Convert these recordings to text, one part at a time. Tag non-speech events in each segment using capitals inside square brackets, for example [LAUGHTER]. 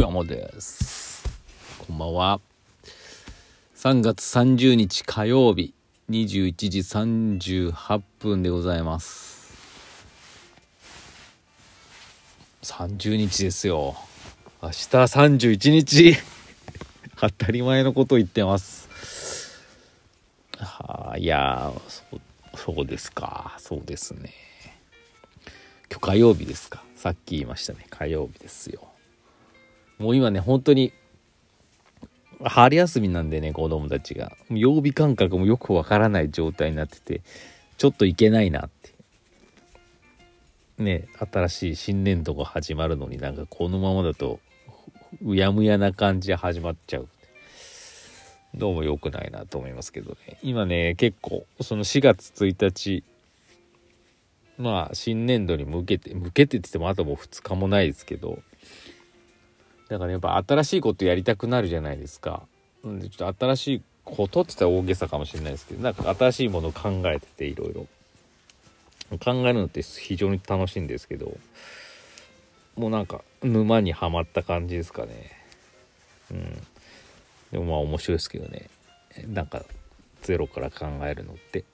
どうもです。こんばんは。3月30日火曜日、21時38分でございます。30日ですよ。明日31日。[LAUGHS] 当たり前のこと言ってます。はあ、いやそ、そうですか。そうですね。今日火曜日ですか。さっき言いましたね。火曜日ですよ。もう今ね、本当に、春休みなんでね、子供たちが。曜日感覚もよくわからない状態になってて、ちょっといけないなって。ね、新しい新年度が始まるのになんかこのままだと、うやむやな感じで始まっちゃう。どうも良くないなと思いますけどね。今ね、結構、その4月1日、まあ、新年度に向けて、向けてって言ってもあともう2日もないですけど、だからやっぱ新しいことやりたくなるじゃないですか。んでちょっと新しいことって言ったら大げさかもしれないですけど、なんか新しいものを考えてていろいろ。考えるのって非常に楽しいんですけど、もうなんか沼にはまった感じですかね。うん。でもまあ面白いですけどね。なんかゼロから考えるのって。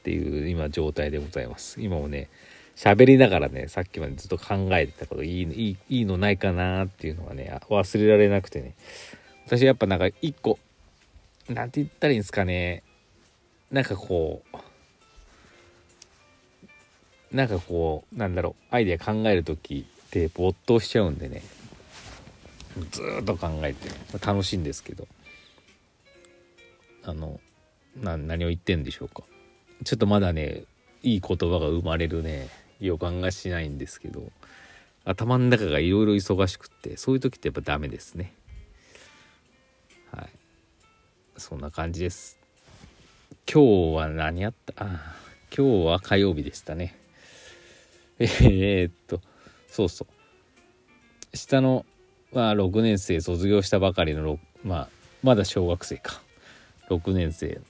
っていう今状態でございます。今もね、喋りながらね、さっきまでずっと考えてたこと、いいいいいのないかなっていうのがね、忘れられなくてね。私やっぱなんか一個、なんて言ったらいいんですかね。なんかこう、なんかこう、なんだろう、アイデア考える時って没頭しちゃうんでね、ずっと考えて、楽しいんですけど、あの、な何を言ってんでしょうか。ちょっとまだね、いい言葉が生まれるね、予感がしないんですけど、頭の中がいろいろ忙しくって、そういう時ってやっぱダメですね。はい。そんな感じです。今日は何やった？あ今日は火曜日でしたね。えー、っと、そうそう。下の、まあ、6年生卒業したばかりの、まあ、まだ小学生か。6年生、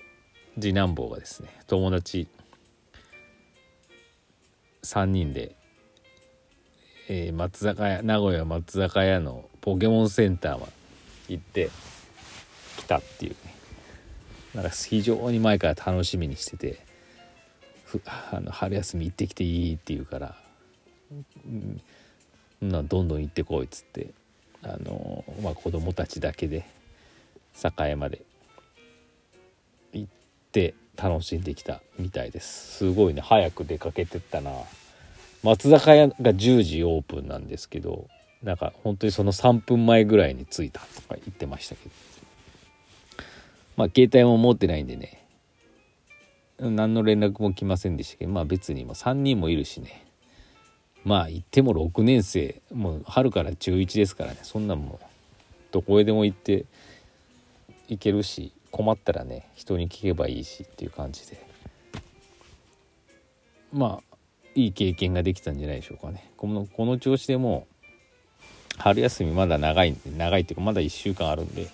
次男坊がですね、友達3人で、えー松坂屋名古屋松坂屋のポケモンセンターまで行ってきたっていうね。なんか非常に前から楽しみにしててふあの春休み行ってきていいって言うからうんどんどん行ってこいっつってあのまあ子供たちだけで栄までって楽しんできたみたいです。すごいね。早く出かけてったな。松坂屋が10時オープンなんですけどなんか本当にその3分前ぐらいに着いたとか言ってましたけど。まあ携帯も持ってないんでね。何の連絡も来ませんでしたけどまあ別にも3人もいるしね。まあ言っても6年生。もう春から中1ですからね。そんなんもうどこへでも行って行けるし。困ったらね人に聞けばいいしっていう感じで。まあいい経験ができたんじゃないでしょうかね。このこの調子でもう春休みまだ長いんで長いっていうかまだ1週間あるんで。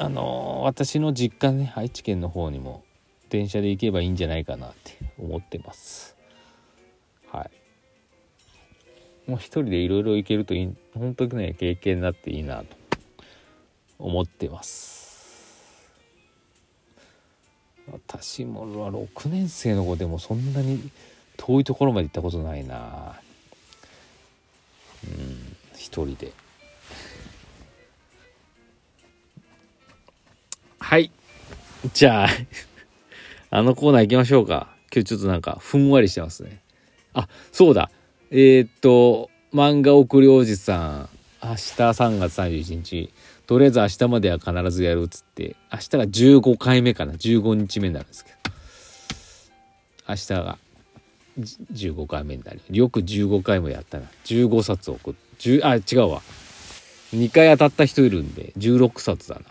あのー私の実家ね愛知県の方にも電車で行けばいいんじゃないかなって思ってます。はい。もう一人でいろいろ行けるといい本当にね経験になっていいなと思ってます。私も6年生の子でもそんなに遠いところまで行ったことないな。うん一人で。はい。じゃあ [LAUGHS] あのコーナー行きましょうか。今日ちょっとなんかふんわりしてますね。あそうだ。えー、っと漫画送りおじさん。明日3月31日。とりあえず明日までは必ずやるっつって明日が15回目かな。15日目になるんですけど。明日が15回目になる。よく15回もやったな。15冊送っ10あ違うわ。2回当たった人いるんで16冊だな。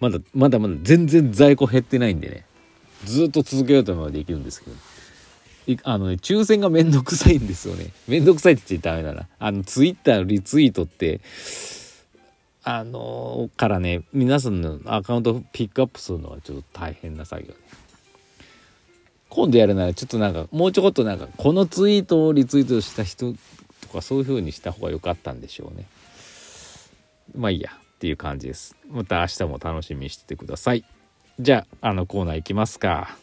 まだまだまだ全然在庫減ってないんでね。ずっと続けようと思えばできるんですけど。あのね抽選がめんどくさいんですよね。[LAUGHS] めんどくさいって言っちゃダメだな。あのツイッターのリツイートってあのからね皆さんのアカウントピックアップするのはちょっと大変な作業。で今度やるならちょっとなんかもうちょこっとなんかこのツイートをリツイートした人とかそういう風にした方が良かったんでしょうね。まあいいやっていう感じです。また明日も楽しみにしててください。じゃああのコーナー行きますか。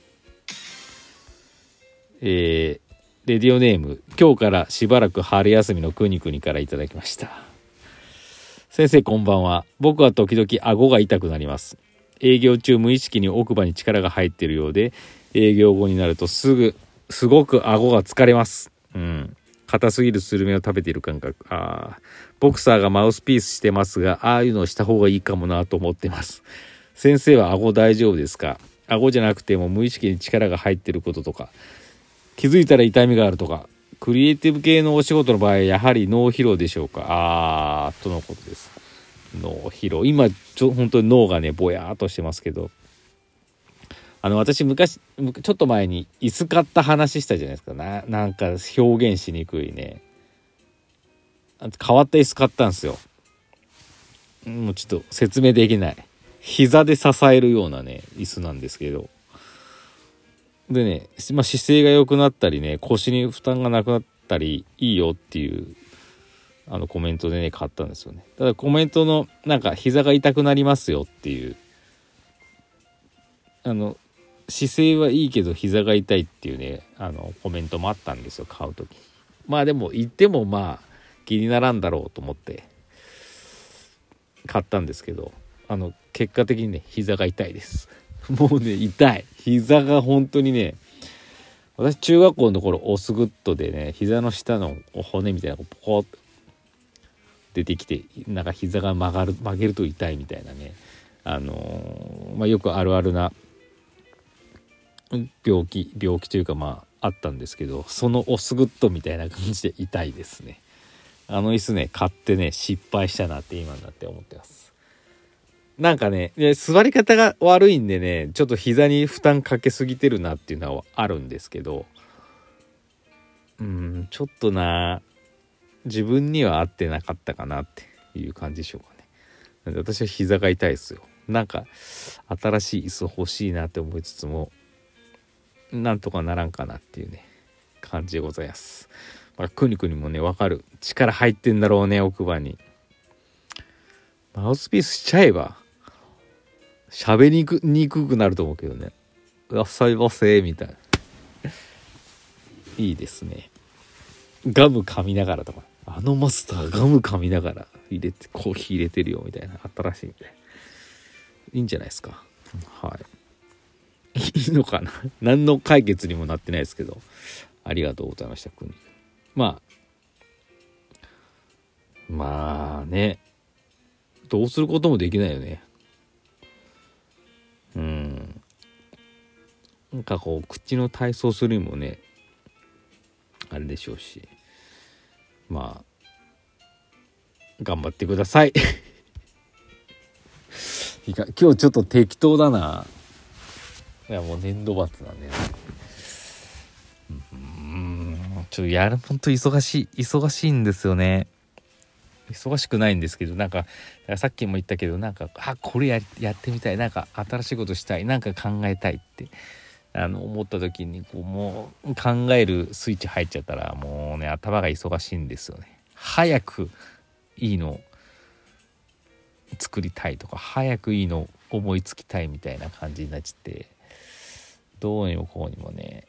えー、レディオネーム今日からしばらく春休みのくにくにからいただきました。先生こんばんは。僕は時々顎が痛くなります。営業中無意識に奥歯に力が入っているようで営業後になるとすぐすごく顎が疲れます。うん。硬すぎるスルメを食べている感覚。あボクサーがマウスピースしてますがああいうのをした方がいいかもなと思ってます。先生は顎大丈夫ですか？顎じゃなくても無意識に力が入ってることとか。気づいたら痛みがあるとかクリエイティブ系のお仕事の場合やはり脳疲労でしょうか？あーとのことです。脳疲労。今ちょ本当に脳がねぼやーっとしてますけど。あの私昔ちょっと前に椅子買った話したじゃないですか。ななんか表現しにくいね。変わった椅子買ったんですよ。もうちょっと説明できない。膝で支えるようなね椅子なんですけど。でね、まあ、姿勢が良くなったりね腰に負担がなくなったりいいよっていうあのコメントでね買ったんですよね。ただコメントのなんか膝が痛くなりますよっていうあの姿勢はいいけど膝が痛いっていうねあのコメントもあったんですよ買う時。まあでも言ってもまあ気にならんだろうと思って買ったんですけどあの結果的にね膝が痛いです。[LAUGHS] もうね痛い。膝が本当にね私中学校の頃オスグッドでね膝の下の骨みたいなのがポコッと出てきてなんか膝が曲がる曲げると痛いみたいなねあのー、まあ、よくあるあるな病気病気というかまああったんですけどそのオスグッドみたいな感じで痛いですね。あの椅子ね買ってね失敗したなって今になって思ってます。なんかね座り方が悪いんでねちょっと膝に負担かけすぎてるなっていうのはあるんですけどうんちょっとな自分には合ってなかったかなっていう感じでしょうかね私は膝が痛いですよなんか新しい椅子欲しいなって思いつつもなんとかならんかなっていうね感じでございます。まあ、くにくにもね分かる力入ってんだろうね奥歯に。マウスピースしちゃえば喋りにくにくくなると思うけどね「いらっしゃいませ」みたいな。いいですね。ガム噛みながらとか。あのマスターガム噛みながら入れてコーヒー入れてるよみたいな。新しいみたいな。いいんじゃないですか。はい。いいのかな？何の解決にもなってないですけど。ありがとうございました国まあ。まあね。どうすることもできないよね。うん。なんかこう口の体操するにもねあれでしょうしまあ頑張ってください。[LAUGHS] 今日ちょっと適当だな。いやもう年度末なんで、ね、うん。ちょっとやるほんと忙しい忙しいんですよね。忙しくないんですけどなんかさっきも言ったけどなんかあこれややってみたい。なんか新しいことしたい。なんか考えたいってあの思った時にこうもう考えるスイッチ入っちゃったらもうね頭が忙しいんですよね。早くいいの作りたいとか早くいいの思いつきたいみたいな感じになっちゃってどうにもこうにもね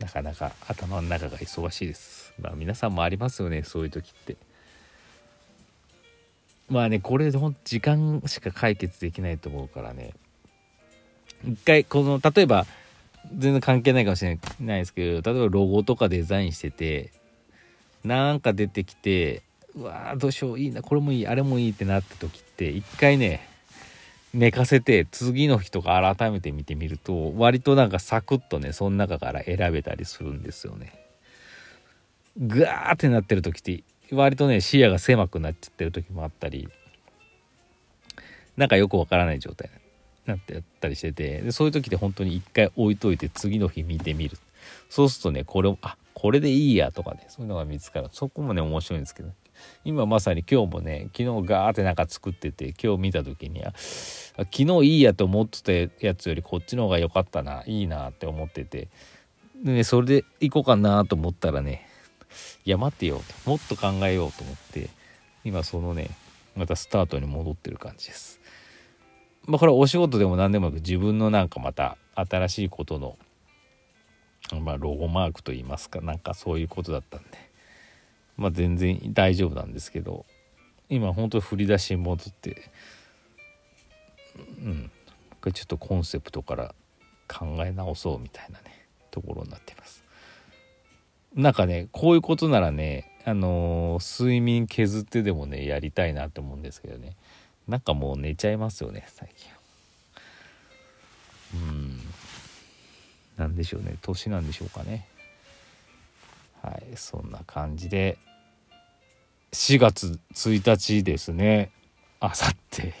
なかなか頭の中が忙しいです。まあ皆さんもありますよねそういう時って。まあねこれほん時間しか解決できないと思うからね。一回この例えば全然関係ないかもしれないですけど例えばロゴとかデザインしててなんか出てきてうわーどうしよういいなこれもいいあれもいいってなった時って一回ね寝かせて次の日とか改めて見てみると割となんかサクッとねその中から選べたりするんですよね。グワーってなってる時って割とね視野が狭くなっちゃってる時もあったりなんかよくわからない状態になってやったりしててでそういう時って本当に一回置いといて次の日見てみる。そうするとねこれあこれでいいやとかねそういうのが見つかる。そこもね面白いんですけどね。今まさに今日もね昨日ガーってなんか作ってて今日見た時には昨日いいやと思ってたやつよりこっちの方が良かったないいなって思ってて。でねそれで行こうかなと思ったらねいや待ってよ。もっと考えようと思って今そのねまたスタートに戻ってる感じです。まあこれはお仕事でも何でもなく自分のなんかまた新しいことのまあロゴマークといいますかなんかそういうことだったんで。まあ全然大丈夫なんですけど今本当に振り出しに戻ってうんこれちょっとコンセプトから考え直そうみたいなねところになってます。なんかねこういうことならねあのー、睡眠削ってでもねやりたいなと思うんですけどね。なんかもう寝ちゃいますよね最近。うん。なんでしょうね年なんでしょうかね。はいそんな感じで4月1日ですね。あさって。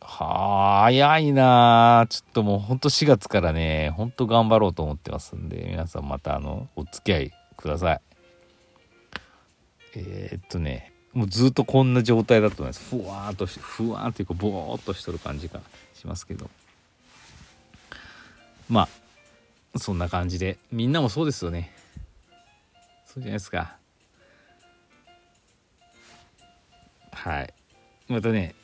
はあ早いなちょっともうほんと4月からねほんと頑張ろうと思ってますんで皆さんまたあのお付き合いください。えー、っとねもうずっとこんな状態だと思います。ふわーっとしふわーっていうかボーっとしとる感じがしますけど。まあそんな感じでみんなもそうですよね。そうじゃないですか。はい。またね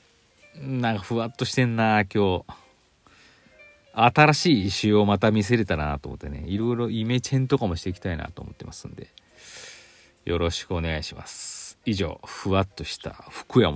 なんかふわっとしてんな今日。新しい石をまた見せれたらなと思ってね。いろいろイメチェンとかもしていきたいなと思ってますんで。よろしくお願いします。以上ふわっとした福山